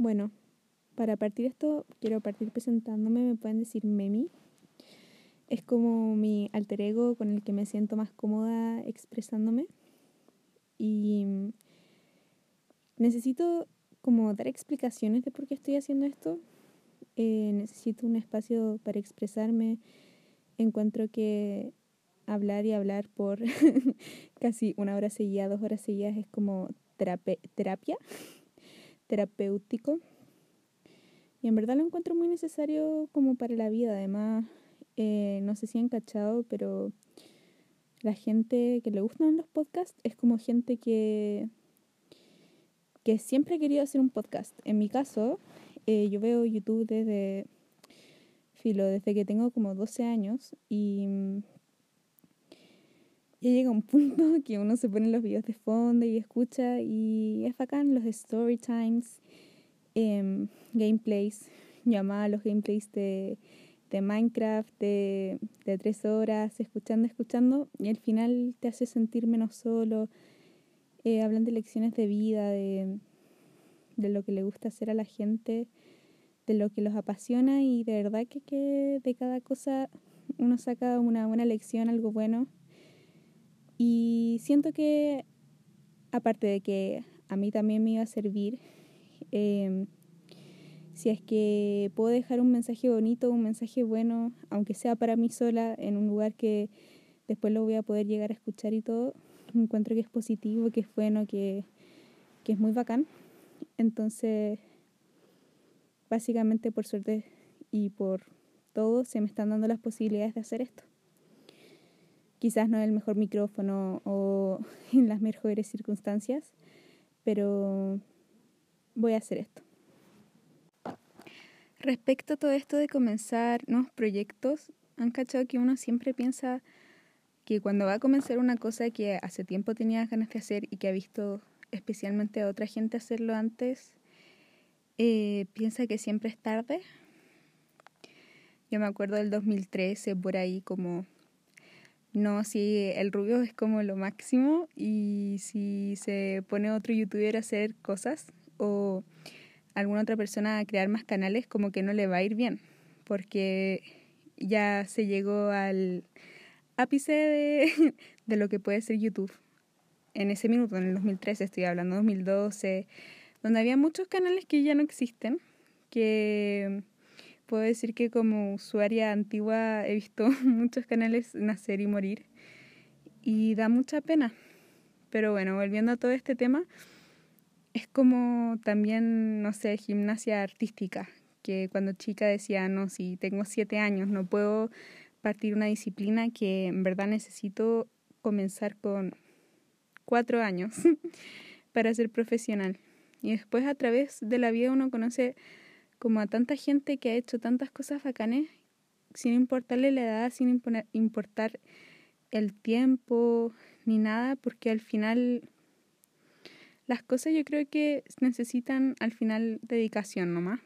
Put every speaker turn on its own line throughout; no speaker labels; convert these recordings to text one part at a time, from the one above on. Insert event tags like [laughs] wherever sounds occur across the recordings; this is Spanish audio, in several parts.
Bueno, para partir esto, quiero partir presentándome, me pueden decir Memi. Es como mi alter ego con el que me siento más cómoda expresándome. Y necesito como dar explicaciones de por qué estoy haciendo esto. Eh, necesito un espacio para expresarme. Encuentro que hablar y hablar por [laughs] casi una hora seguida, dos horas seguidas es como terapia, terapéutico. Y en verdad lo encuentro muy necesario como para la vida. Además, eh, no sé si han cachado, pero la gente que le gustan los podcasts es como gente que, que siempre ha querido hacer un podcast. En mi caso, eh, yo veo YouTube desde, filo, desde que tengo como 12 años y ya llega un punto [laughs] que uno se pone los videos de fondo y escucha y es bacán los story times, em, gameplays, llamada los gameplays de, de Minecraft de, de tres horas, escuchando, escuchando y al final te hace sentir menos solo. Eh, hablan de lecciones de vida, de, de lo que le gusta hacer a la gente, de lo que los apasiona y de verdad que de cada cosa uno saca una buena lección, algo bueno y siento que, aparte de que a mí también me iba a servir, em, si es que puedo dejar un mensaje bonito, un mensaje bueno, aunque sea para mí sola, en un lugar que después lo voy a poder llegar a escuchar y todo, encuentro que es positivo, que es bueno, que, que es muy bacán. Entonces, básicamente por suerte y por todo, se me están dando las posibilidades de hacer esto quizás no el mejor micrófono o [laughs] en las mejores circunstancias, pero voy a hacer esto. Respecto a todo esto de comenzar nuevos proyectos, han cachado que uno siempre piensa que cuando va a comenzar una cosa que hace tiempo tenía ganas de hacer y que ha visto especialmente a otra gente hacerlo antes, eh, piensa que siempre es tarde. Yo me acuerdo del 2013, por ahí como no, si el rubio es como lo máximo y si se pone otro youtuber a hacer cosas o alguna otra persona a crear más canales, como que no le va a ir bien, porque ya se llegó al ápice de, [laughs] de lo que puede ser YouTube. En ese minuto, en el 2013, estoy hablando 2012, donde había muchos canales que ya no existen, que puedo decir que como usuaria antigua he visto [laughs] muchos canales nacer y morir y da mucha pena. Pero bueno, volviendo a todo este tema, es como también, no sé, gimnasia artística, que cuando chica decía, no, si tengo siete años, no puedo partir una disciplina que en verdad necesito comenzar con cuatro años [laughs] para ser profesional. Y después a través de la vida uno conoce como a tanta gente que ha hecho tantas cosas bacanes sin importarle la edad, sin importar el tiempo ni nada, porque al final las cosas yo creo que necesitan al final dedicación nomás.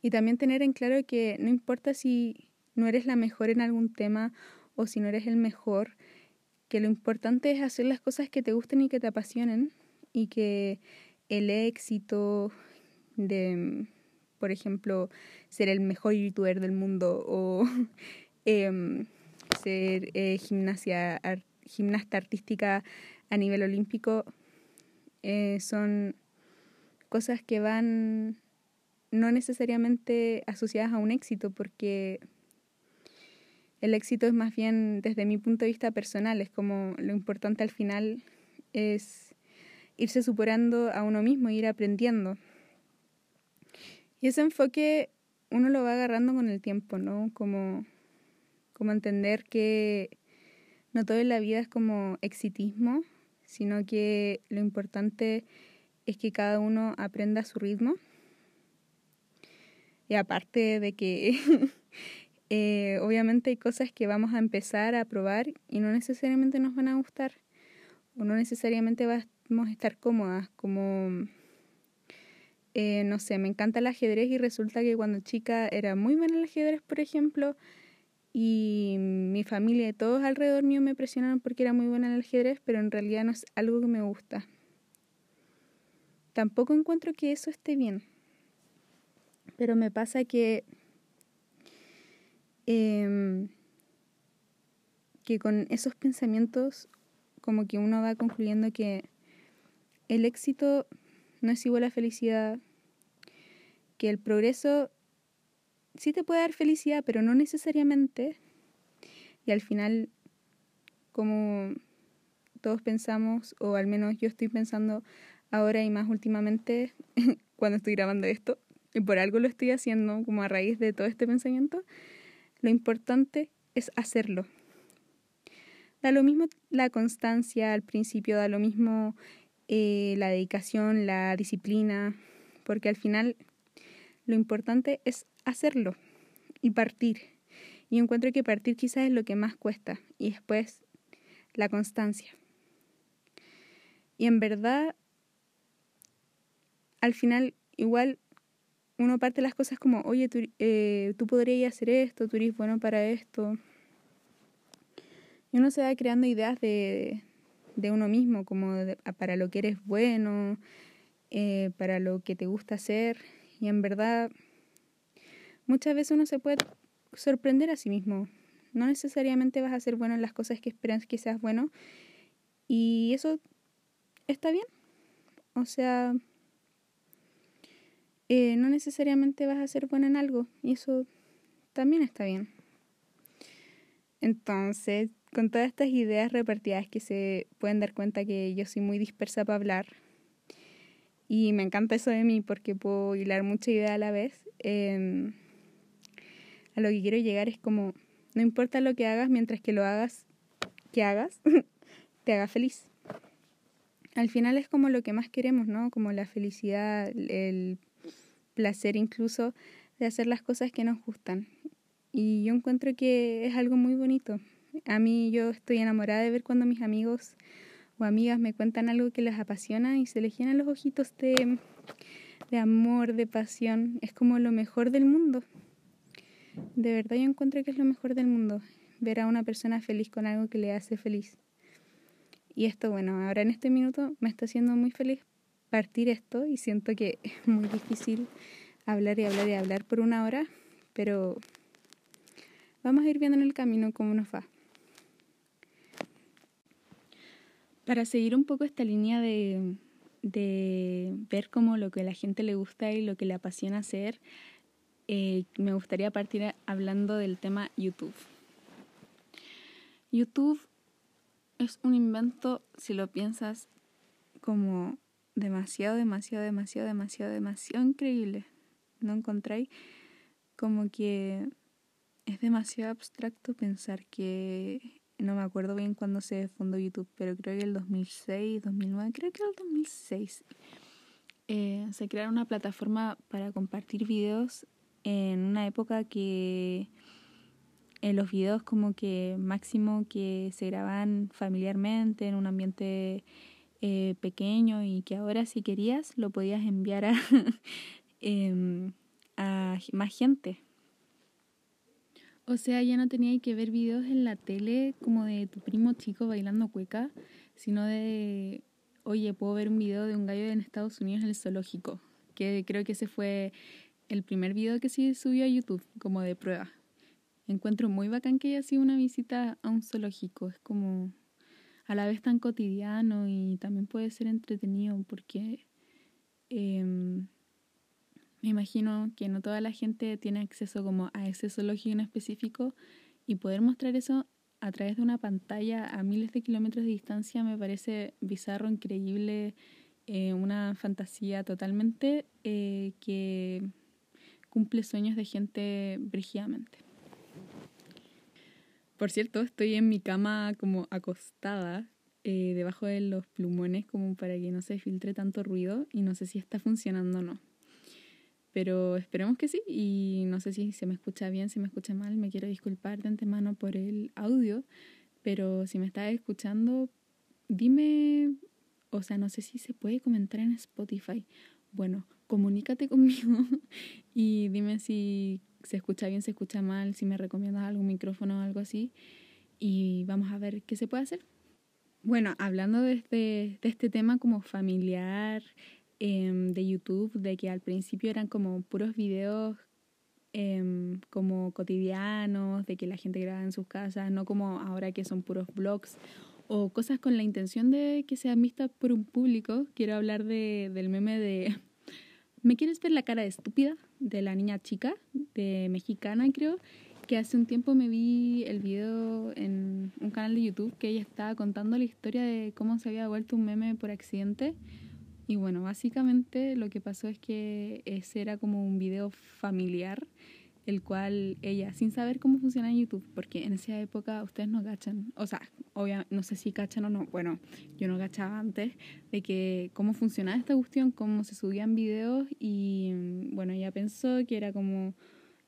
Y también tener en claro que no importa si no eres la mejor en algún tema o si no eres el mejor, que lo importante es hacer las cosas que te gusten y que te apasionen y que el éxito, de, por ejemplo, ser el mejor youtuber del mundo o [laughs] em, ser eh, gimnasia, gimnasta artística a nivel olímpico, eh, son cosas que van no necesariamente asociadas a un éxito, porque el éxito es más bien desde mi punto de vista personal, es como lo importante al final es irse superando a uno mismo, ir aprendiendo. Y ese enfoque uno lo va agarrando con el tiempo, ¿no? Como, como entender que no todo en la vida es como exitismo, sino que lo importante es que cada uno aprenda a su ritmo. Y aparte de que [laughs] eh, obviamente hay cosas que vamos a empezar a probar y no necesariamente nos van a gustar o no necesariamente vamos a estar cómodas, como eh, no sé, me encanta el ajedrez y resulta que cuando chica era muy buena el ajedrez, por ejemplo, y mi familia y todos alrededor mío me presionaron porque era muy buena en el ajedrez, pero en realidad no es algo que me gusta. tampoco encuentro que eso esté bien. Pero me pasa que, em, que con esos pensamientos como que uno va concluyendo que el éxito no es igual a felicidad, que el progreso sí te puede dar felicidad, pero no necesariamente. Y al final, como todos pensamos, o al menos yo estoy pensando ahora y más últimamente, [laughs] cuando estoy grabando esto, y por algo lo estoy haciendo, como a raíz de todo este pensamiento, lo importante es hacerlo. Da lo mismo la constancia al principio, da lo mismo eh, la dedicación, la disciplina, porque al final lo importante es hacerlo y partir. Y encuentro que partir quizás es lo que más cuesta y después la constancia. Y en verdad, al final, igual uno parte las cosas como, oye, tú, eh, tú podrías hacer esto, tú eres bueno para esto. Y uno se va creando ideas de, de uno mismo, como para lo que eres bueno, eh, para lo que te gusta hacer. Y en verdad, muchas veces uno se puede sorprender a sí mismo. No necesariamente vas a ser bueno en las cosas que esperas que seas bueno. Y eso está bien. O sea, eh, no necesariamente vas a ser bueno en algo. Y eso también está bien. Entonces, con todas estas ideas repartidas que se pueden dar cuenta que yo soy muy dispersa para hablar, y me encanta eso de mí porque puedo hilar mucha idea a la vez, em, a lo que quiero llegar es como, no importa lo que hagas, mientras que lo hagas, que hagas, [laughs] te haga feliz. Al final es como lo que más queremos, ¿no? Como la felicidad, el placer incluso de hacer las cosas que nos gustan. Y yo encuentro que es algo muy bonito. A mí yo estoy enamorada de ver cuando mis amigos o amigas me cuentan algo que les apasiona y se les llenan los ojitos de, de amor, de pasión. Es como lo mejor del mundo. De verdad yo encuentro que es lo mejor del mundo. Ver a una persona feliz con algo que le hace feliz. Y esto, bueno, ahora en este minuto me está haciendo muy feliz partir esto y siento que es muy difícil hablar y hablar y hablar por una hora, pero Vamos a ir viendo en el camino cómo nos va. Para seguir un poco esta línea de, de ver cómo lo que a la gente le gusta y lo que le apasiona hacer, eh, me gustaría partir hablando del tema YouTube. YouTube es un invento, si lo piensas, como demasiado, demasiado, demasiado, demasiado, demasiado increíble. ¿No encontráis? Como que es demasiado abstracto pensar que no me acuerdo bien cuándo se fundó YouTube, pero creo que el 2006, 2009, creo que el 2006. Eh, se crearon una plataforma para compartir videos en una época que en los videos como que máximo que se graban familiarmente en un ambiente eh, pequeño y que ahora si querías lo podías enviar a, [laughs] em, a más gente o sea, ya no tenía que ver videos en la tele como de tu primo chico bailando cueca, sino de, oye, puedo ver un video de un gallo en Estados Unidos en el zoológico, que creo que ese fue el primer video que sí subió a YouTube, como de prueba. Encuentro muy bacán que haya sido una visita a un zoológico, es como a la vez tan cotidiano y también puede ser entretenido porque... Eh, me imagino que no toda la gente tiene acceso como a ese zoológico en específico y poder mostrar eso a través de una pantalla a miles de kilómetros de distancia me parece bizarro, increíble, eh, una fantasía totalmente eh, que cumple sueños de gente brígidamente. Por cierto, estoy en mi cama como acostada, eh, debajo de los plumones, como para que no se filtre tanto ruido y no sé si está funcionando o no. Pero esperemos que sí y no sé si se me escucha bien, si me escucha mal, me quiero disculpar de antemano por el audio, pero si me estás escuchando, dime, o sea, no sé si se puede comentar en Spotify. Bueno, comunícate [laughs] conmigo y dime si se escucha bien, se escucha mal, si me recomiendas algún micrófono o algo así y vamos a ver qué se puede hacer. Bueno, hablando de este, de este tema como familiar, em, de YouTube, de que al principio eran como puros videos em, como cotidianos, de que la gente graba en sus casas, no como ahora que son puros blogs o cosas con la intención de que sean vistas por un público. Quiero hablar de, del meme de ¿Me quieres ver la cara de estúpida? de la niña chica, de mexicana creo, que hace un tiempo me vi el video en un canal de YouTube que ella estaba contando la historia de cómo se había vuelto un meme por accidente. Y bueno, básicamente lo que pasó es que ese era como un video familiar, el cual ella, sin saber cómo funciona YouTube, porque en esa época ustedes no cachan, o sea, obviamente, no sé si cachan o no, bueno, yo no cachaba antes de que cómo funcionaba esta cuestión, cómo se subían videos y bueno, ella pensó que era como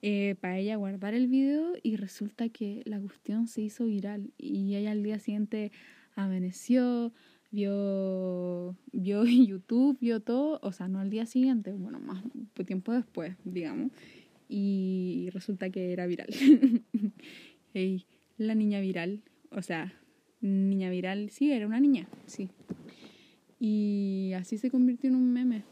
eh, para ella guardar el video y resulta que la cuestión se hizo viral y ella al día siguiente amaneció, vio, vio [laughs] YouTube, vio todo, o sea, no al día siguiente, bueno, más tiempo después, digamos, y resulta que era viral. [laughs] hey, la niña viral, o sea, niña viral, sí, era una niña, sí. Y así se convirtió en un meme.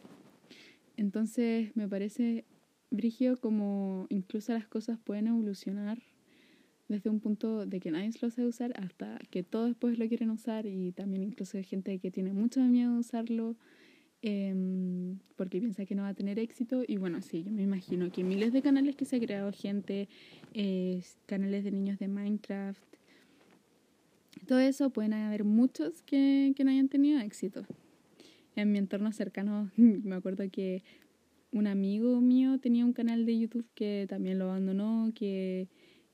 Entonces me parece brigio como incluso las cosas pueden evolucionar desde un punto de que nadie lo sabe usar hasta que todos después lo quieren usar y también incluso hay gente que tiene mucho miedo de usarlo em, porque piensa que no va a tener éxito y bueno, sí, yo me imagino que miles de canales que se ha creado gente, eh, canales de niños de Minecraft, todo eso pueden haber muchos que, que no hayan tenido éxito. En mi entorno cercano [laughs] me acuerdo que un amigo mío tenía un canal de YouTube que también lo abandonó, que,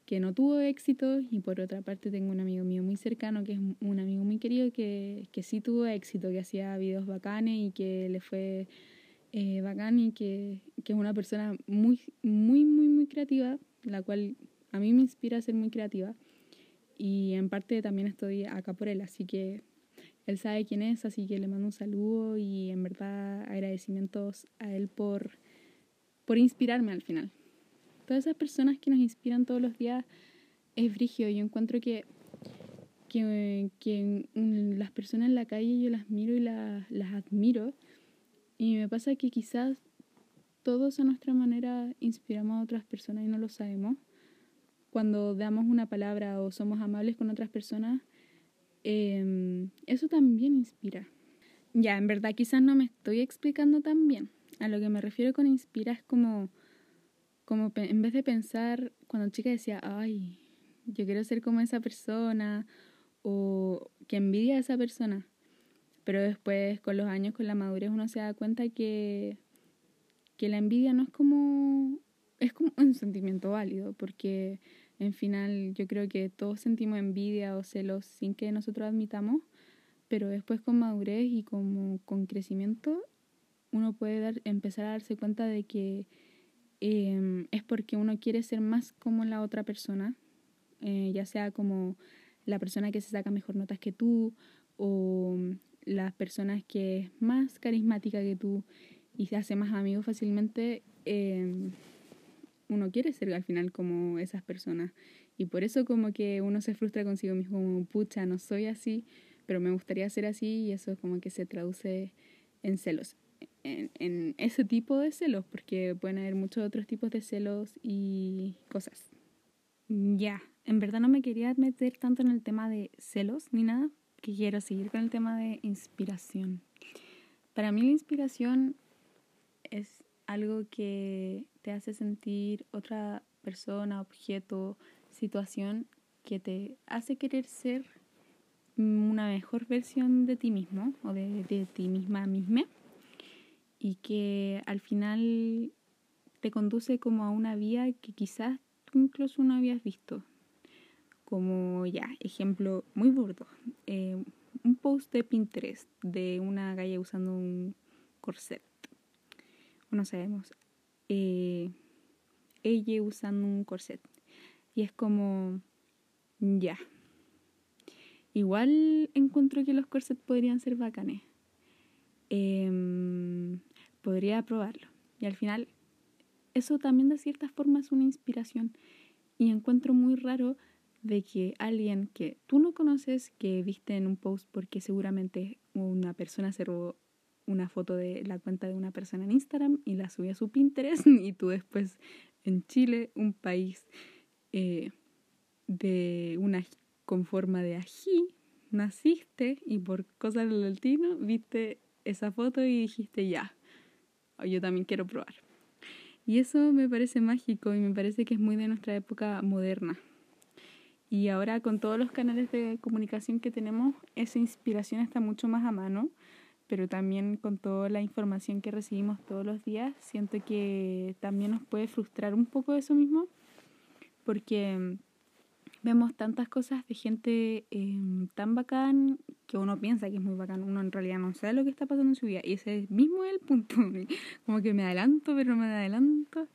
que no tuvo éxito. Y por otra parte tengo un amigo mío muy cercano, que es un amigo muy querido, que, que sí tuvo éxito, que hacía videos bacanes y que le fue eh, bacán y que, que es una persona muy, muy, muy, muy creativa, la cual a mí me inspira a ser muy creativa. Y en parte también estoy acá por él, así que él sabe quién es, así que le mando un saludo y en verdad agradecimientos a él por, por inspirarme al final. Todas esas personas que nos inspiran todos los días es brigio. Yo encuentro que, que, que las personas en la calle yo las miro y las, las admiro. Y me pasa que quizás todos a nuestra manera inspiramos a otras personas y no lo sabemos. Cuando damos una palabra o somos amables con otras personas, Em, eso también inspira. Ya, en verdad quizás no me estoy explicando tan bien. A lo que me refiero con inspira es como, como en vez de pensar, cuando chica decía, ay, yo quiero ser como esa persona, o que envidia a esa persona. Pero después, con los años, con la madurez, uno se da cuenta que, que la envidia no es como, es como un sentimiento válido, porque en final, yo creo que todos sentimos envidia o celos sin que nosotros admitamos, pero después con madurez y como con crecimiento, uno puede dar, empezar a darse cuenta de que em, es porque uno quiere ser más como la otra persona, eh, ya sea como la persona que se saca mejor notas que tú o las personas que es más carismática que tú y se hace más amigos fácilmente. Eh, uno quiere ser al final como esas personas. Y por eso como que uno se frustra consigo mismo, como, pucha, no soy así, pero me gustaría ser así y eso como que se traduce en celos. En, ese tipo de celos, porque pueden haber muchos otros tipos de celos y cosas. Ya, en verdad no me quería meter tanto en el tema de celos ni nada, que quiero seguir con el tema de inspiración. Para mí la inspiración es algo que te hace sentir otra persona, objeto, situación que te hace querer ser una mejor versión de ti mismo o de, de ti misma misma y que al final te conduce como a una vía que quizás tú incluso no habías visto. Como ya, ejemplo muy burdo, eh, un post de Pinterest de una galla usando un corset no sabemos, eh, ella usando un corset. Y es como, ya. Igual encuentro que los corsets podrían ser bacanes. Em, podría probarlo. Y al final, eso también de cierta forma es una inspiración. Y encuentro muy raro de que alguien que tú no conoces, que viste en un post porque seguramente una persona se robó una foto de la cuenta de una persona en Instagram y la subí a su Pinterest [laughs] y tú después en Chile, un país eh, de una con forma de ají, naciste y por cosas del latino viste esa foto y dijiste ya, yo también quiero probar. Y eso me parece mágico y me parece que es muy de nuestra época moderna. Y ahora con todos los canales de comunicación que tenemos, esa inspiración está mucho más a mano, pero también con toda la información que recibimos todos los días, siento que también nos puede frustrar un poco eso mismo, porque vemos tantas cosas de gente em, tan bacán que uno piensa que es muy bacán, uno en realidad no sabe lo que está pasando en su vida. Y ese mismo es el punto, [laughs] como que me adelanto pero no me adelanto,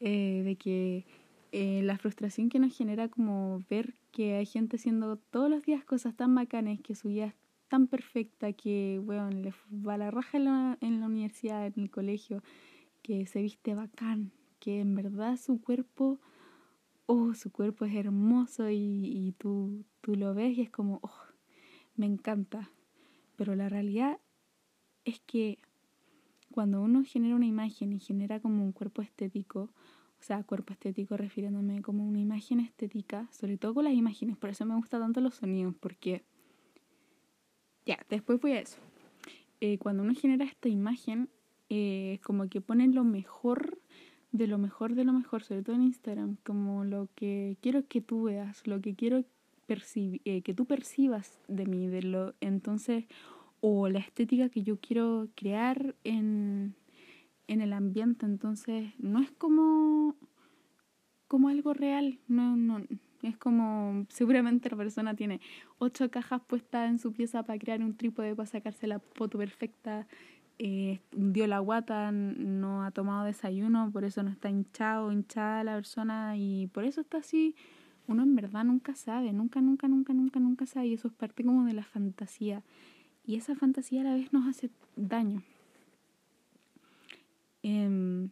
eh, de que eh, la frustración que nos genera como ver que hay gente haciendo todos los días cosas tan bacanes, que su vida es tan perfecta, que bueno, le va la raja en la, en la universidad, en el colegio, que se viste bacán, que en verdad su cuerpo oh, su cuerpo es hermoso y, y tú, tú lo ves y es como, oh, me encanta. Pero la realidad es que cuando uno genera una imagen y genera como un cuerpo estético, o sea, cuerpo estético refiriéndome como una imagen estética, sobre todo con las imágenes, por eso me gustan tanto los sonidos, porque ya, después voy a eso. Eh, cuando uno genera esta imagen, eh, como que ponen lo mejor de lo mejor de lo mejor, sobre todo en Instagram, como lo que quiero que tú veas, lo que quiero eh, que tú percibas de mí, de lo entonces o la estética que yo quiero crear en, en el ambiente, entonces no es como como algo real, no no es como seguramente la persona tiene ocho cajas puestas en su pieza para crear un trípode para sacarse la foto perfecta eh, dio la guata, no ha tomado desayuno, por eso no está hinchado, hinchada la persona y por eso está así. Uno en verdad nunca sabe, nunca, nunca, nunca, nunca, nunca sabe y eso es parte como de la fantasía. Y esa fantasía a la vez nos hace daño. Eh,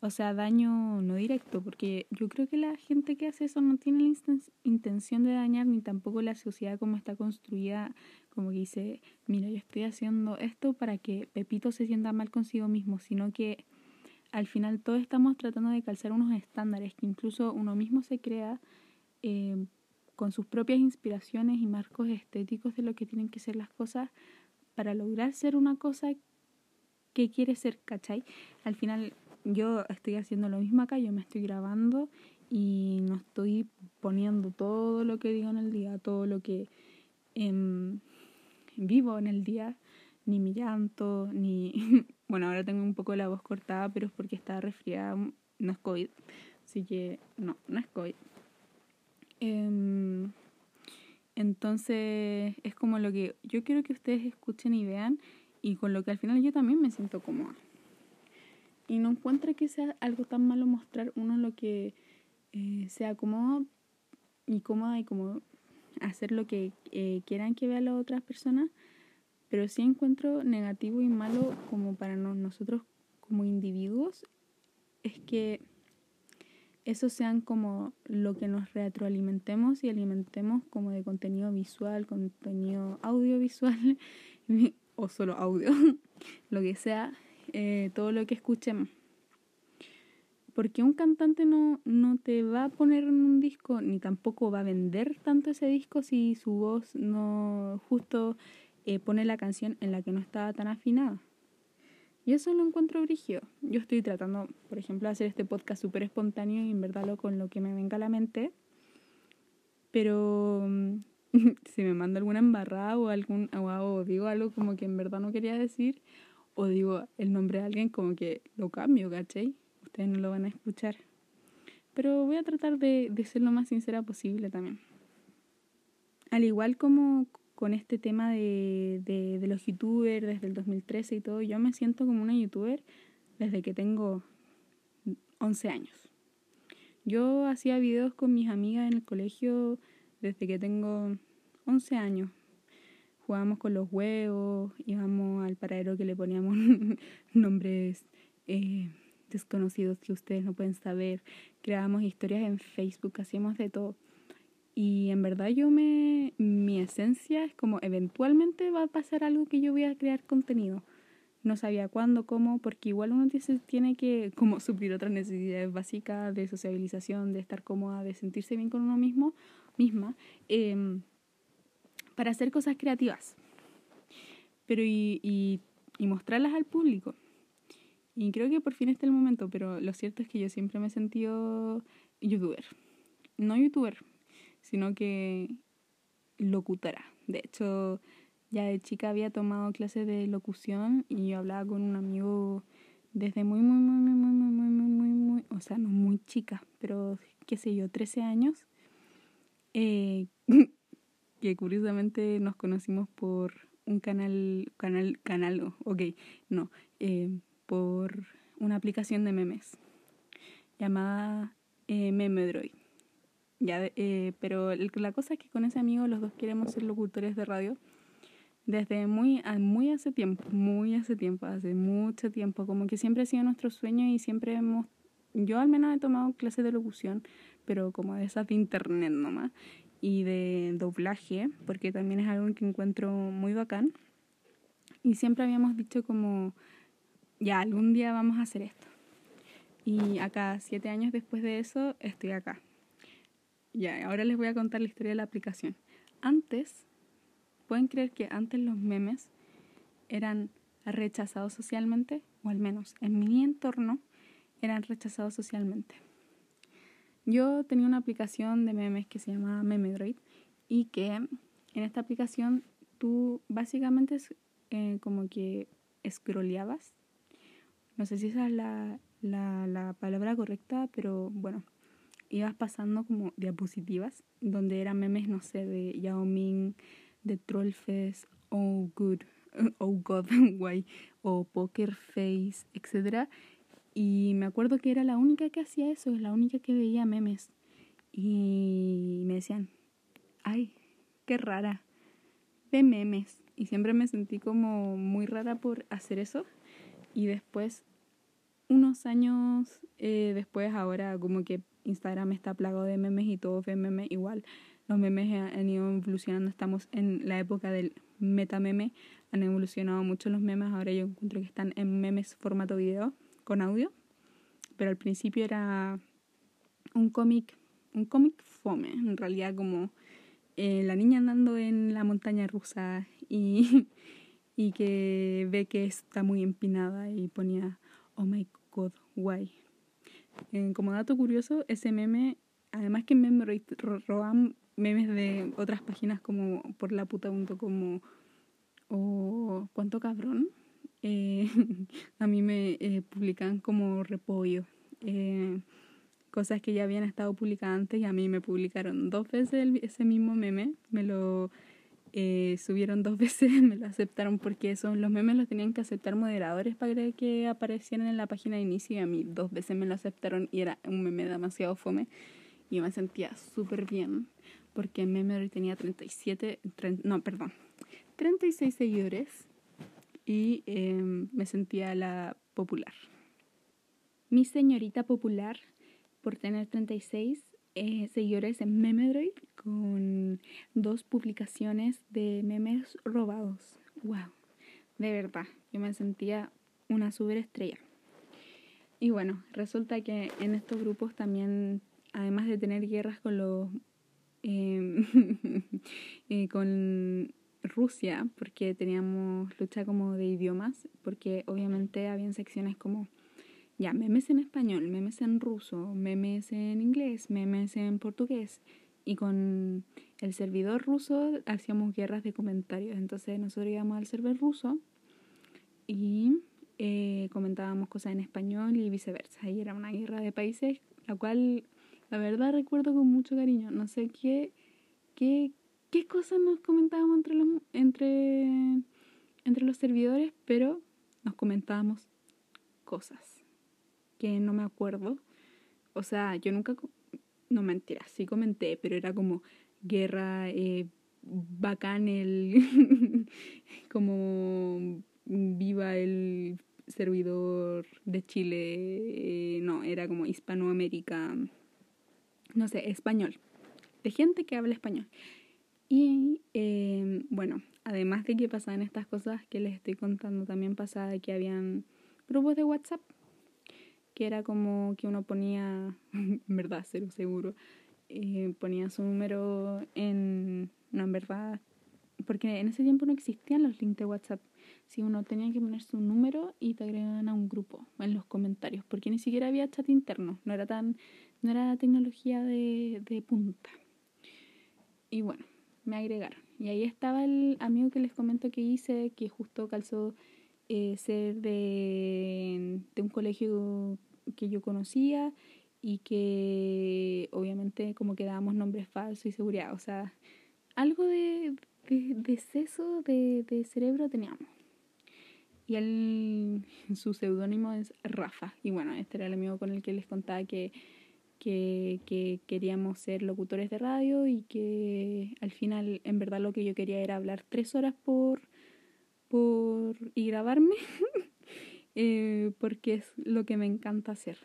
o sea, daño no directo, porque yo creo que la gente que hace eso no tiene la intención de dañar, ni tampoco la sociedad como está construida, como que dice, mira, yo estoy haciendo esto para que Pepito se sienta mal consigo mismo, sino que al final todos estamos tratando de calzar unos estándares que incluso uno mismo se crea eh, con sus propias inspiraciones y marcos estéticos de lo que tienen que ser las cosas para lograr ser una cosa que quiere ser, ¿cachai? Al final yo estoy haciendo lo mismo acá, yo me estoy grabando y no estoy poniendo todo lo que digo en el día, todo lo que em, vivo en el día, ni mi llanto, ni... [laughs] bueno, ahora tengo un poco la voz cortada, pero es porque está resfriada, no es COVID, así que no, no es COVID. Em, entonces es como lo que yo quiero que ustedes escuchen y vean y con lo que al final yo también me siento cómoda y no encuentra que sea algo tan malo mostrar uno lo que eh, sea cómodo y cómoda y como hacer lo que eh, quieran que vean las otras personas, pero sí encuentro negativo y malo como para nosotros como individuos, es que eso sean como lo que nos retroalimentemos y alimentemos como de contenido visual, contenido audiovisual [laughs] o solo audio, [laughs] lo que sea, eh, todo lo que escuchemos. Porque un cantante no, no te va a poner en un disco, ni tampoco va a vender tanto ese disco si su voz no justo eh, pone la canción en la que no estaba tan afinada. Y eso lo encuentro brigio. Yo estoy tratando, por ejemplo, de hacer este podcast súper espontáneo y en verdad lo con lo que me venga a la mente. Pero [laughs] si me mando alguna embarrada o, algún, o digo algo como que en verdad no quería decir, o digo el nombre de alguien como que lo cambio, ¿cachai? Ustedes no lo van a escuchar. Pero voy a tratar de, de ser lo más sincera posible también. Al igual como con este tema de, de, de los youtubers desde el 2013 y todo, yo me siento como una youtuber desde que tengo 11 años. Yo hacía videos con mis amigas en el colegio desde que tengo 11 años, jugábamos con los huevos, íbamos al paradero que le poníamos [laughs] nombres eh, desconocidos que ustedes no pueden saber, creábamos historias en Facebook, hacíamos de todo. Y en verdad yo me, mi esencia es como eventualmente va a pasar algo que yo voy a crear contenido. no sabía cuándo, cómo, porque igual uno tiene que como [laughs] suplir otras necesidades básicas de sociabilización, de estar cómoda, de sentirse bien con uno mismo, misma, em, para hacer cosas creativas. Pero y, y, y mostrarlas al público. Y creo que por fin está el momento, pero lo cierto es que yo siempre me he sentido youtuber. No youtuber, sino que locutora. De hecho, ya de chica había tomado clases de locución y yo hablaba con un amigo desde muy, muy, muy, muy, muy, muy, muy, muy, muy, o sea, no muy chica, pero qué sé yo, 13 años, eh, que curiosamente nos conocimos por un canal, canal, canal, ok, no, eh, por una aplicación de memes llamada eh, Memedroid. Ya, eh, pero la cosa es que con ese amigo los dos queremos ser locutores de radio desde muy, muy hace tiempo, muy hace tiempo, hace mucho tiempo, como que siempre ha sido nuestro sueño y siempre hemos, yo al menos he tomado clases de locución, pero como de esas de internet nomás, y de doblaje, porque también es algo que encuentro muy bacán. Y siempre habíamos dicho como, ya, algún día vamos a hacer esto. Y acá, siete años después de eso, estoy acá. Ya, ahora les voy a contar la historia de la aplicación. Antes ¿Pueden creer que antes los memes eran rechazados socialmente? O al menos en mi entorno eran rechazados socialmente. Yo tenía una aplicación de memes que se llama Memedroid y que en esta aplicación tú básicamente eh, como que scrolleabas. No sé si esa es la, la, la palabra correcta, pero bueno, ibas pasando como diapositivas donde eran memes, no sé, de Yao Ming, de Trollfest, Oh Good, [laughs] Oh God, [laughs] Why, o Poker Face, etc. Y me acuerdo que era la única que hacía eso, la única que veía memes. Y me decían, ay, qué rara, ve memes. Y siempre me sentí como muy rara por hacer eso. Y después, unos años eh, después, ahora como que Instagram está plagado de memes y todo ve memes igual los memes han ido evolucionando. Estamos en la época del metameme. Han evolucionado mucho los memes. Ahora yo encuentro que están en memes formato video con audio. Pero al principio era un cómic, un cómic fome, en realidad como eh, la niña andando en la montaña rusa y, [laughs] y que ve que está muy empinada y ponía, oh my god. Eh, como dato curioso, ese meme, además que meme roban memes de otras páginas como por la puta como o cuánto cabrón eh, [laughs] a mí me eh, publican como repollo cosas que ya habían estado publicadas antes y a mí me publicaron dos veces ese mismo meme me lo subieron dos [laughs] veces me lo aceptaron porque son los memes los tenían que aceptar moderadores para que aparecieran en la página de inicio y a mí dos veces me lo aceptaron y era un meme demasiado fome y me sentía súper bien porque Memory tenía 37, no, perdón, 36 seguidores y em, me sentía la popular. Mi señorita popular, por tener 36 eh, seguidores en Memedroid, con dos publicaciones de memes robados. ¡Wow! De verdad, yo me sentía una superestrella. Y bueno, resulta que en estos grupos también, además de tener guerras con los Em, [laughs] eh, con Rusia, porque teníamos lucha como de idiomas, porque obviamente habían secciones como, ya, memes en español, memes en ruso, memes en inglés, memes en portugués, y con el servidor ruso hacíamos guerras de comentarios, entonces nosotros íbamos al servidor ruso y eh, comentábamos cosas en español y viceversa, y era una guerra de países, la cual la verdad recuerdo con mucho cariño. No sé qué, qué, qué cosas nos comentábamos entre los, entre, entre los servidores, pero nos comentábamos cosas que no me acuerdo. O sea, yo nunca, no mentira, sí comenté, pero era como guerra, eh, bacán el, [laughs] como viva el servidor de Chile, eh, no, era como Hispanoamérica no sé, español, de gente que habla español. Y em, bueno, además de que pasaban estas cosas que les estoy contando, también pasaba que habían grupos de WhatsApp, que era como que uno ponía, [laughs] en verdad, cero seguro, eh, ponía su número en, no, en verdad, porque en ese tiempo no existían los links de WhatsApp. Si uno tenía que poner su número y te agregaban a un grupo en los comentarios, porque ni siquiera había chat interno, no era tan, no era tecnología de, de punta. Y bueno, me agregaron. Y ahí estaba el amigo que les comento que hice, que justo calzó eh, ser de, de un colegio que yo conocía y que obviamente como que dábamos nombres falsos y seguridad. O sea, algo de, de, de exceso de, de cerebro teníamos. Y él, [laughs] su seudónimo es Rafa. Y bueno, este era el amigo con el que les contaba que, que, que, queríamos ser locutores de radio y que al final en verdad lo que yo quería era hablar tres horas por, por y grabarme [laughs] eh, porque es lo que me encanta hacer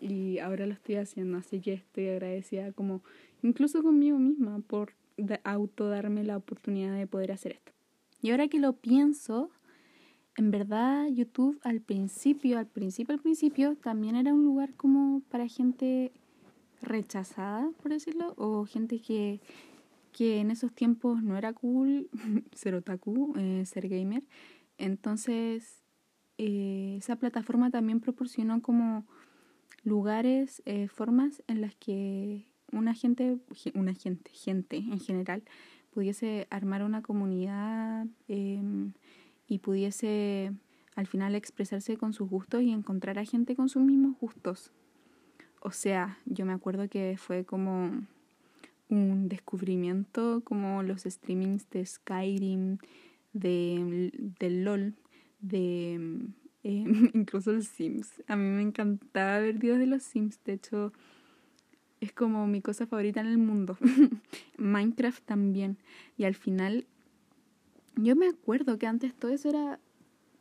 y ahora lo estoy haciendo así que estoy agradecida como incluso conmigo misma por auto darme la oportunidad de poder hacer esto y ahora que lo pienso en verdad YouTube al principio al principio al principio también era un lugar como para gente rechazada por decirlo o gente que que en esos tiempos no era cool [laughs] ser otaku, eh, ser gamer. Entonces, eh, esa plataforma también proporcionó como lugares, eh, formas en las que una gente, una gente, gente en general, pudiese armar una comunidad em, y pudiese al final expresarse con sus gustos y encontrar a gente con sus mismos gustos. O sea, yo me acuerdo que fue como un descubrimiento como los streamings de Skyrim, de, LOL, de eh, [laughs] incluso los Sims. A mí me encantaba ver videos de los Sims, de hecho es como mi cosa favorita en el mundo. [laughs] Minecraft también. Y al final, yo me acuerdo que antes todo eso era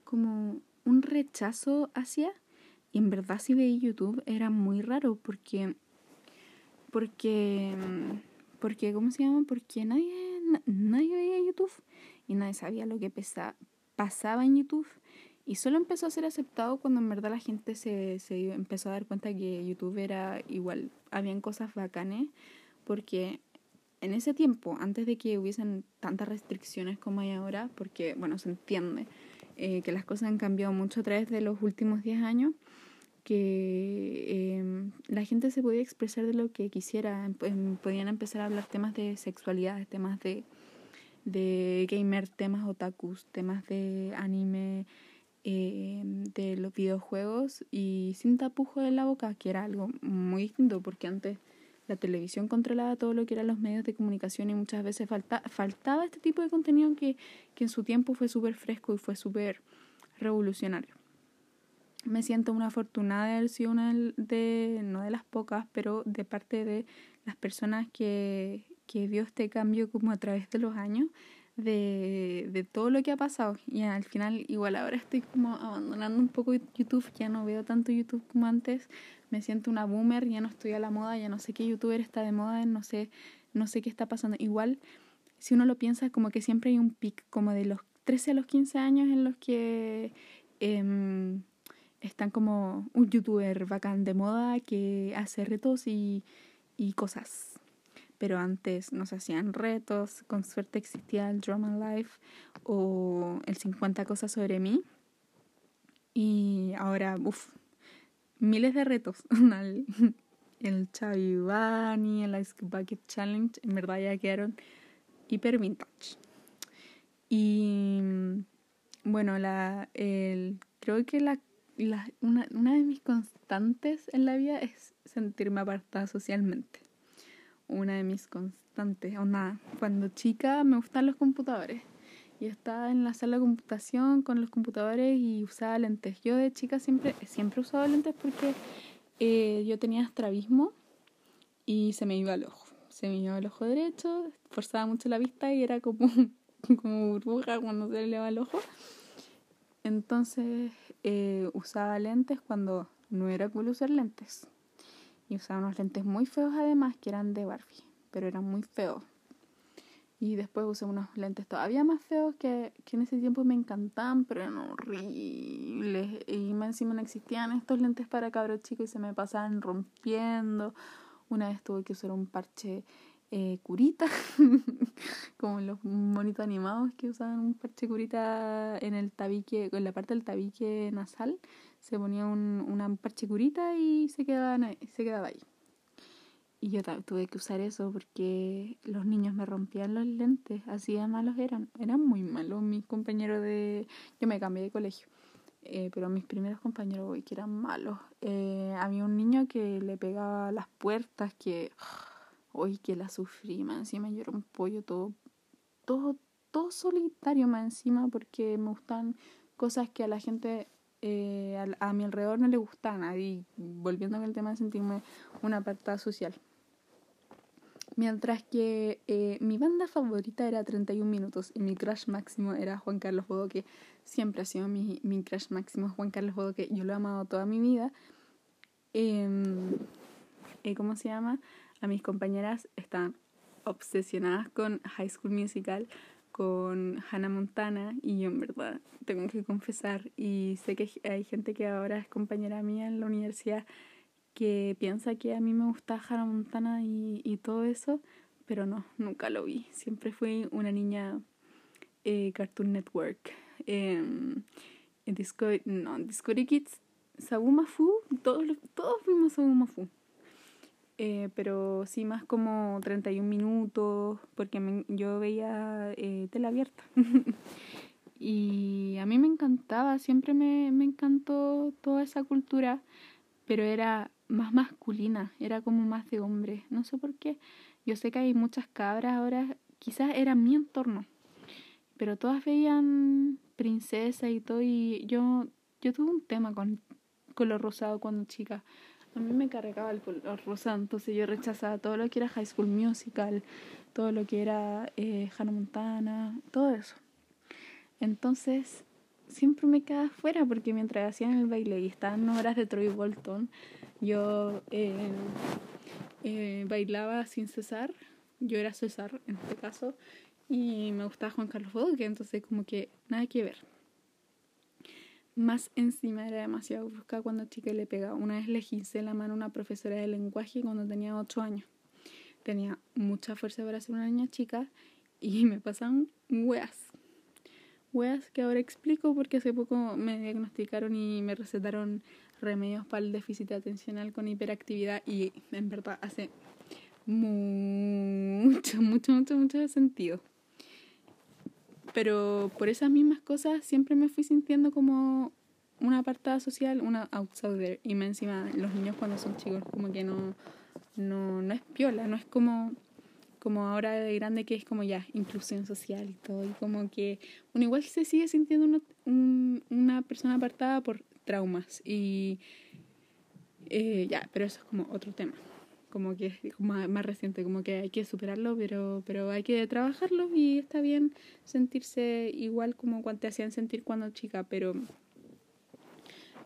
como un rechazo hacia, y en verdad si veía YouTube era muy raro porque, porque porque, ¿cómo se llama? Porque nadie, nadie veía YouTube y nadie sabía lo que pasaba en YouTube. Y solo empezó a ser aceptado cuando en verdad la gente se, se empezó a dar cuenta que YouTube era igual, habían cosas bacanes, porque en ese tiempo, antes de que hubiesen tantas restricciones como hay ahora, porque, bueno, se entiende eh, que las cosas han cambiado mucho a través de los últimos 10 años, que em, la gente se podía expresar de lo que quisiera, em, podían empezar a hablar temas de sexualidad, temas de, de gamer, temas otakus, temas de anime, em, de los videojuegos y sin tapujo de la boca, que era algo muy distinto porque antes la televisión controlaba todo lo que eran los medios de comunicación y muchas veces falta, faltaba este tipo de contenido que, que en su tiempo fue súper fresco y fue súper revolucionario. Me siento una afortunada de haber sido una de, no de las pocas, pero de parte de las personas que, que vio este cambio como a través de los años, de, de todo lo que ha pasado. Y al final, igual ahora estoy como abandonando un poco YouTube, ya no veo tanto YouTube como antes, me siento una boomer, ya no estoy a la moda, ya no sé qué youtuber está de moda, no sé, no sé qué está pasando. Igual, si uno lo piensa, como que siempre hay un pic como de los 13 a los 15 años en los que... Eh, están como un youtuber bacán de moda que hace retos y, y cosas. Pero antes nos hacían retos, con suerte existía el Drama Life o el 50 cosas sobre mí. Y ahora, uff, miles de retos. [laughs] el Chavivani, el Ice Bucket Challenge, en verdad ya quedaron hiper vintage. Y bueno, la, el, creo que la la, una, una de mis constantes en la vida es sentirme apartada socialmente. Una de mis constantes, o nada, cuando chica me gustan los computadores. Y estaba en la sala de computación con los computadores y usaba lentes. Yo de chica siempre, siempre usado lentes porque eh, yo tenía estrabismo y se me iba el ojo. Se me iba el ojo derecho, forzaba mucho la vista y era como, [laughs] como burbuja cuando se le va el ojo. Entonces eh, usaba lentes cuando no era cool usar lentes. Y usaba unos lentes muy feos además, que eran de Barbie, pero eran muy feos.
Y después usé unos lentes todavía más feos que, que en ese tiempo me encantaban, pero eran horribles. Y más encima no existían estos lentes para cabros chicos y se me pasaban rompiendo. Una vez tuve que usar un parche eh, curita, [laughs] como los monitos animados que usaban un parche curita en el tabique, en la parte del tabique nasal, se ponía un, una parche curita y se quedaba, se quedaba ahí. Y yo tuve que usar eso porque los niños me rompían los lentes, así de malos eran, eran muy malos mis compañeros de... Yo me cambié de colegio, eh, pero mis primeros compañeros que eran malos. Eh, había un niño que le pegaba las puertas, que Hoy que la sufrí, más encima yo era un pollo todo, todo, todo solitario más encima porque me gustan cosas que a la gente eh, a, mi alrededor no le gustan. Y volviendo con el tema de sentirme una apartada social. Mientras que eh, mi banda favorita era 31 minutos y mi crush máximo era Juan Carlos Bodoque. Siempre ha sido mi, mi crush máximo Juan Carlos Bodoque. Yo lo he amado toda mi vida. Em, eh, ¿Cómo se llama? A mis compañeras están obsesionadas con High School Musical, con Hannah Montana y yo en verdad tengo que confesar y sé que hay gente que ahora es compañera mía en la universidad que piensa que a mí me gusta Hannah Montana y, y todo eso, pero no, nunca lo vi. Siempre fui una niña eh, Cartoon Network. Eh, Disco, no, Discovery Kids, todos, todos fuimos Sabuma Fu. Eh, pero sí más como 31 minutos, porque yo veía eh, tela abierta. [laughs] y a mí me encantaba, siempre me, me encantó toda esa cultura, pero era más masculina, era como más de hombre, no sé por qué. Yo sé que hay muchas cabras ahora, quizás era mi entorno, pero todas veían princesa y todo, y yo, yo tuve un tema con color rosado cuando chica a mí me cargaba el color rosa, entonces yo rechazaba todo lo que era High School Musical, todo lo que era eh, Hannah Montana, todo eso. Entonces, siempre me quedaba fuera porque mientras hacían el baile y estaban horas de Troy Bolton, yo eh, eh, bailaba sin cesar. Yo era César en este caso y me gustaba Juan Carlos Bodoque, entonces como que nada que ver. Más encima era demasiado brusca cuando chica le pegaba. Una vez le quise la mano a una profesora de lenguaje cuando tenía 8 años. Tenía mucha fuerza para ser una niña chica y [laughs] me pasan weas. Weas que ahora explico porque hace poco me diagnosticaron y me recetaron remedios para el déficit atencional con hiperactividad y en verdad hace mucho, mucho, mucho, mucho sentido. Pero por esas mismas cosas siempre me fui sintiendo como una apartada social, una outsider. Y me encima los niños cuando son chicos como que no, no, no es piola, no es como, como ahora de grande que es como ya inclusión social y todo. Y como que uno igual se sigue sintiendo una persona apartada por traumas. Y eh, ya, pero eso es como otro tema como que más, más reciente, como que hay que superarlo, pero, pero hay que trabajarlo y está bien sentirse igual como te hacían sentir cuando chica, pero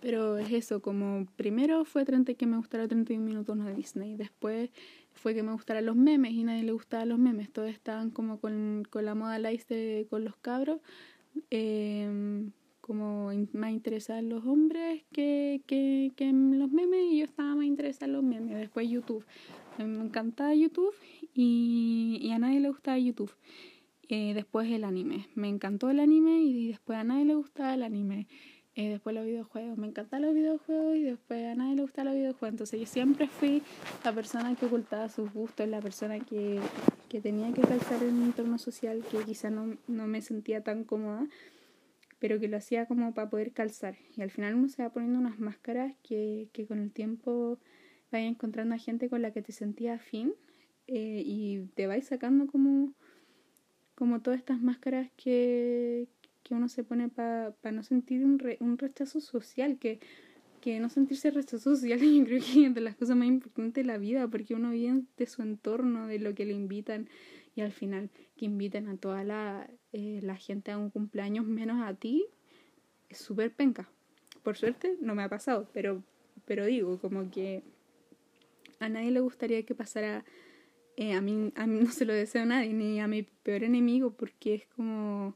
pero es eso, como primero fue 30 que me gustara 31 minutos de Disney, después fue que me gustaran los memes y nadie le gustaba los memes, todos estaban como con, con la moda lice con los cabros. Eh, como más interesada en los hombres que, que, que en los memes y yo estaba más interesada en los memes. Después YouTube. Me encantaba YouTube y, y a nadie le gustaba YouTube. Eh, después el anime. Me encantó el anime y después a nadie le gustaba el anime. Eh, después los videojuegos. Me encantan los videojuegos y después a nadie le gustaba los videojuegos. Entonces yo siempre fui la persona que ocultaba sus gustos, la persona que, que tenía que calzar en un entorno social que quizá no, no me sentía tan cómoda pero que lo hacía como para poder calzar. Y al final uno se va poniendo unas máscaras que, que con el tiempo vaya encontrando a gente con la que te sentías afín eh, y te vais sacando como, como todas estas máscaras que, que uno se pone para no sentir un, un rechazo social, que, que no sentirse rechazo social [laughs] yo creo que es de las cosas más importantes de la vida, porque uno viene de su entorno, de lo que le invitan y al final que inviten a toda la, eh, la gente a un cumpleaños menos a ti es súper penca. Por suerte no me ha pasado, pero, pero digo, como que a nadie le gustaría que pasara eh, a, mí, a mí [laughs] no se lo deseo a nadie, ni a mi peor enemigo, porque es como,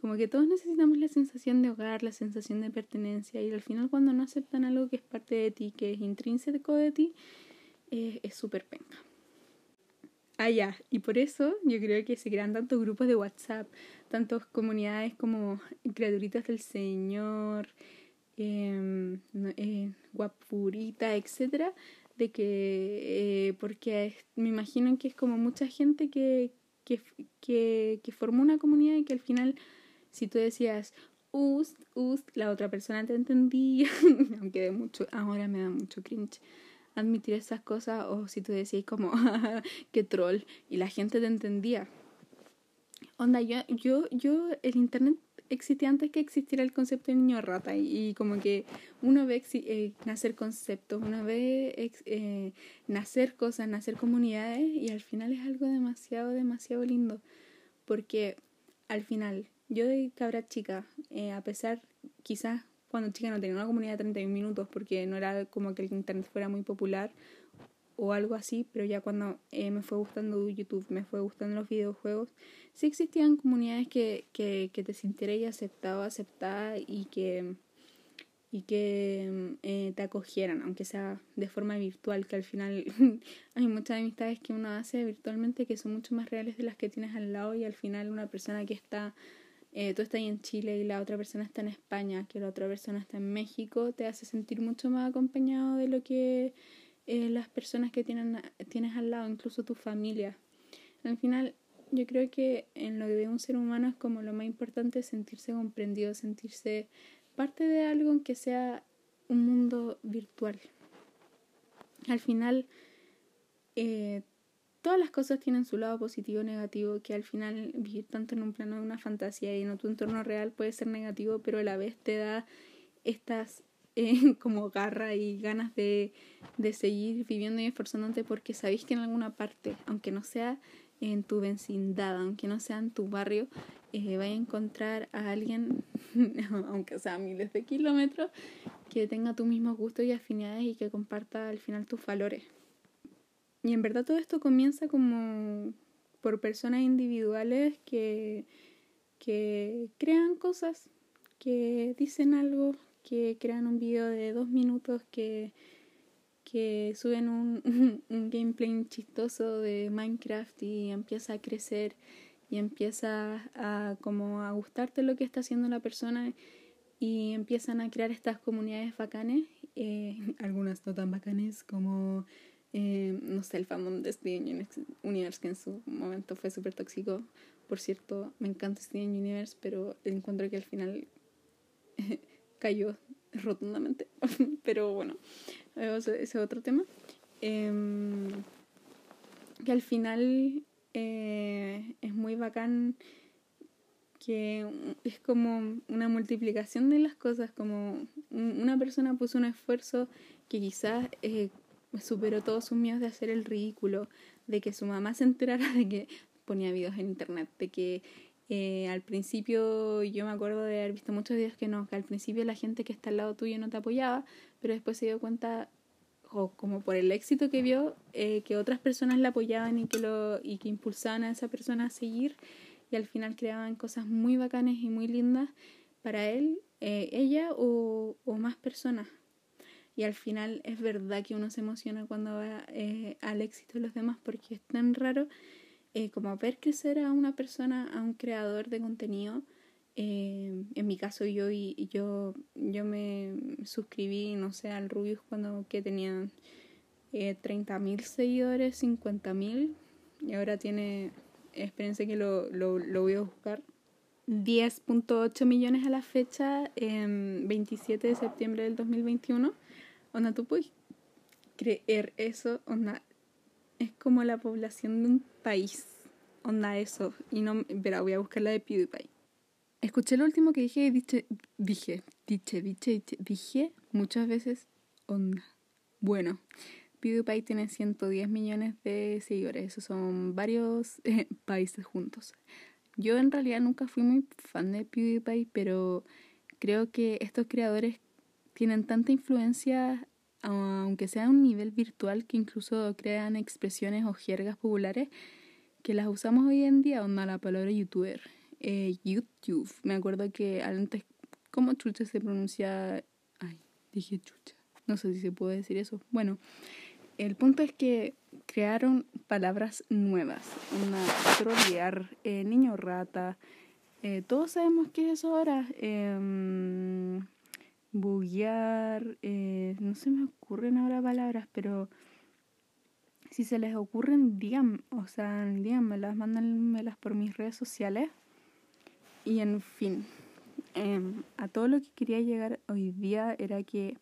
como que todos necesitamos la sensación de hogar, la sensación de pertenencia, y al final cuando no aceptan algo que es parte de ti, que es intrínseco de ti, eh, es súper penca. Ah, ya, y por eso yo creo que se crean tantos grupos de WhatsApp, tantas comunidades como Criaturitas del Señor, eh, eh, Guapurita, etcétera, de que, eh, porque me imagino que es como mucha gente que, que, que, que formó una comunidad y que al final, si tú decías, Ust, Ust, la otra persona te entendía, [laughs] aunque de mucho, ahora me da mucho cringe admitir esas cosas o si tú decís como [laughs] que troll y la gente te entendía. Onda, yo, yo, yo, el internet existía antes que existiera el concepto de niño rata y, como que uno ve eh, nacer conceptos, uno ve eh, nacer cosas, nacer comunidades y al final es algo demasiado, demasiado lindo porque al final yo de cabra chica, eh, a pesar quizás cuando chica no tenía una comunidad de 31 minutos porque no era como que el internet fuera muy popular o algo así, pero ya cuando eh, me fue gustando YouTube, me fue gustando los videojuegos, sí existían comunidades que, que, que te sintieras aceptado, aceptada y que, y que eh, te acogieran, aunque sea de forma virtual, que al final [laughs] hay muchas amistades que uno hace virtualmente que son mucho más reales de las que tienes al lado y al final una persona que está eh, tú estás en Chile y la otra persona está en España, que la otra persona está en México, te hace sentir mucho más acompañado de lo que eh, las personas que tienen, tienes al lado, incluso tu familia. Al final, yo creo que en lo ve un ser humano es como lo más importante sentirse comprendido, sentirse parte de algo que sea un mundo virtual. Al final, eh, todas las cosas tienen su lado positivo o negativo, que al final vivir tanto en un plano de una fantasía y en tu entorno real puede ser negativo, pero a la vez te da estas eh, [laughs] como garra y ganas de, de seguir viviendo y esforzándote porque sabéis que en alguna parte, aunque no sea en tu vecindad, aunque no sea en tu barrio, eh, a encontrar a alguien, [laughs] aunque sea a miles de kilómetros, que tenga tus mismos gustos y afinidades y que comparta al final tus valores. Y en verdad todo esto comienza como por personas individuales que, que crean cosas, que dicen algo, que crean un video de dos minutos, que, que suben [laughs] un, un, gameplay chistoso de Minecraft y empieza a crecer y empieza a como a gustarte lo que está haciendo la persona y empiezan a crear estas comunidades bacanes, eh, [laughs] algunas no tan bacanes como eh, no sé, el famón de Steven Universe, que en su momento fue súper tóxico. Por cierto, me encanta Steven Universe, pero encuentro que al final [laughs] cayó rotundamente. [laughs] pero bueno, ese es otro tema. Em, que al final eh, es muy bacán que es como una multiplicación de las cosas, como una persona puso un esfuerzo que quizás eh, superó todos sus miedos de hacer el ridículo, de que su mamá se enterara de que ponía videos en internet, de que eh, al principio yo me acuerdo de haber visto muchos videos que no, que al principio la gente que está al lado tuyo no te apoyaba, pero después se dio cuenta, o como por el éxito que vio, eh, que otras personas la apoyaban y que, lo, y que impulsaban a esa persona a seguir y al final creaban cosas muy bacanas y muy lindas para él, eh, ella o, o más personas. Y al final es verdad que uno se emociona cuando va eh, al éxito de los demás porque es tan raro eh, como ver crecer a una persona, a un creador de contenido. Eh, en mi caso yo y yo yo me suscribí no sé al Rubius cuando que tenía eh, 30.000 seguidores 50.000 y ahora tiene espérense que lo, lo, lo voy a buscar 10.8 millones a la fecha en 27 de septiembre del 2021 Onda, tú puedes creer eso, onda, es como la población de un país, onda eso, y no, pero voy a buscar la de PewDiePie. Escuché lo último que dije y dije, dije, dije, dije, dije muchas veces, onda. Bueno, PewDiePie tiene 110 millones de seguidores, esos son varios [laughs] eh, países juntos. Yo en realidad nunca fui muy fan de PewDiePie, pero creo que estos creadores tienen tanta influencia aunque sea un nivel virtual que incluso crean expresiones o jergas populares que las usamos hoy en día, onda la palabra youtuber, eh, YouTube. Me acuerdo que antes, ¿cómo chucha se pronuncia? Ay, dije chucha. No sé si se puede decir eso. Bueno, el punto es que crearon palabras nuevas. Una trolear, eh, niño rata. Eh, todos sabemos qué es eso ahora. Eh, buguear. Eh, no se me ocurren ahora palabras, pero si se les ocurren, digan, o sea, díganmelas, mándenmelas por mis redes sociales. Y en fin, em, a todo lo que quería llegar hoy día era que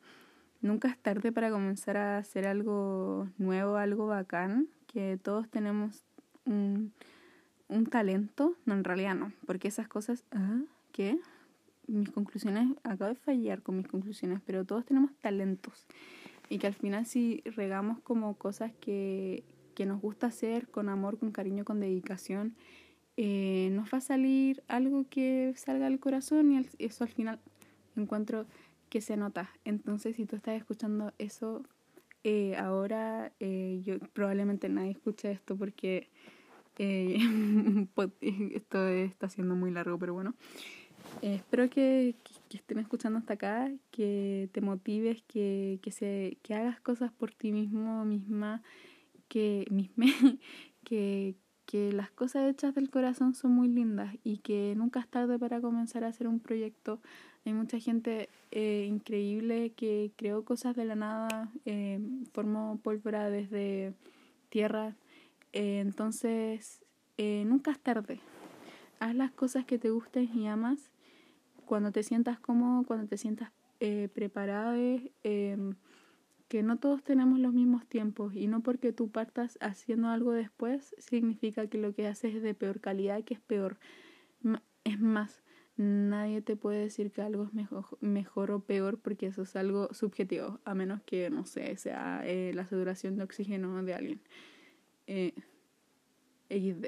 nunca es tarde para comenzar a hacer algo nuevo, algo bacán, que todos tenemos un, un talento, no, en realidad no, porque esas cosas, ¿ah? ¿qué? Mis conclusiones, acabo de fallar con mis conclusiones, pero todos tenemos talentos y que al final si regamos como cosas que, que nos gusta hacer con amor, con cariño, con dedicación, eh, nos va a salir algo que salga del corazón y eso al final encuentro que se nota. Entonces, si tú estás escuchando eso eh, ahora, eh, yo probablemente nadie escuche esto porque [laughs] esto está siendo muy largo, pero bueno. Espero que, que, estén escuchando hasta acá, que te motives, que, que, se, que hagas cosas por ti mismo, misma, que, misma, [laughs] que, que las cosas hechas del corazón son muy lindas y que nunca es tarde para comenzar a hacer un proyecto hay mucha gente eh, increíble que creó cosas de la nada, eh, formó pólvora desde tierra. Eh, entonces, eh, nunca es tarde. Haz las cosas que te gusten y amas cuando te sientas cómodo, cuando te sientas eh, preparado. Em, que no todos tenemos los mismos tiempos y no porque tú partas haciendo algo después significa que lo que haces es de peor calidad, que es peor. Es más, nadie te puede decir que algo es mejor, mejor o peor porque eso es algo subjetivo, a menos que, no sé, sea eh, la saturación de oxígeno de alguien. Eh, XD.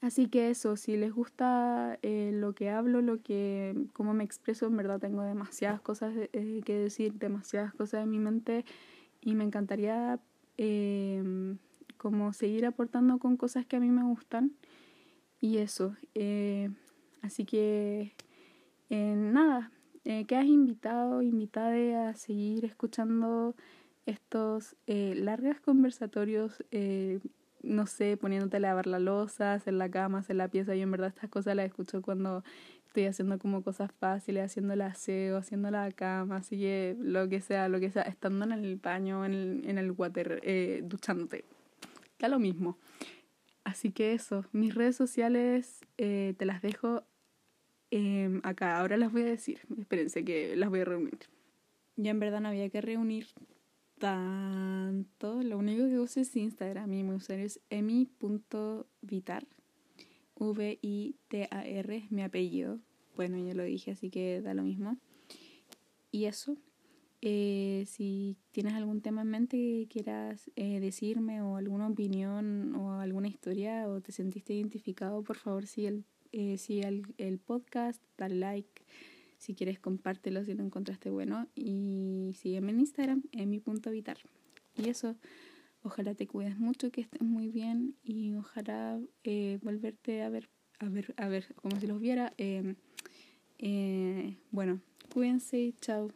Eh, así que eso, si les gusta eh, lo que hablo, lo que, cómo me expreso, en verdad tengo demasiadas cosas eh, que decir, demasiadas cosas en mi mente y me encantaría em, como seguir aportando con cosas que a mí me gustan y eso. Eh, así que, eh, nada, eh, quedas invitado, invitada a seguir escuchando estos eh, largos conversatorios, eh, no sé, poniéndote a lavar la losa, hacer la cama, hacer la pieza. Yo en verdad estas cosas las escucho cuando estoy haciendo como cosas fáciles, haciendo el aseo, haciendo la cama, así que lo que sea, lo que sea, estando en el baño, en el, en el water, eh, duchándote. Da lo mismo. Así que eso, mis redes sociales eh, te las dejo eh, acá. Ahora las voy a decir. Espérense que las voy a reunir. Ya en verdad no había que reunir tanto. Lo único que uso es Instagram. Mi usuario es emi.vitar. V-I-T-A-R, mi apellido. Bueno, ya lo dije, así que da lo mismo. Y eso. Eh, si tienes algún tema en mente que quieras eh, decirme o alguna opinión o alguna historia o te sentiste identificado, por favor sigue el, eh, el, el podcast, dale like. Si quieres, compártelo si lo encontraste bueno. Y sígueme en Instagram, en mi punto vital. Y eso, ojalá te cuides mucho, que estés muy bien y ojalá eh, volverte a ver, a ver, a ver, como si los viera. Eh, eh, bueno, cuídense, chao.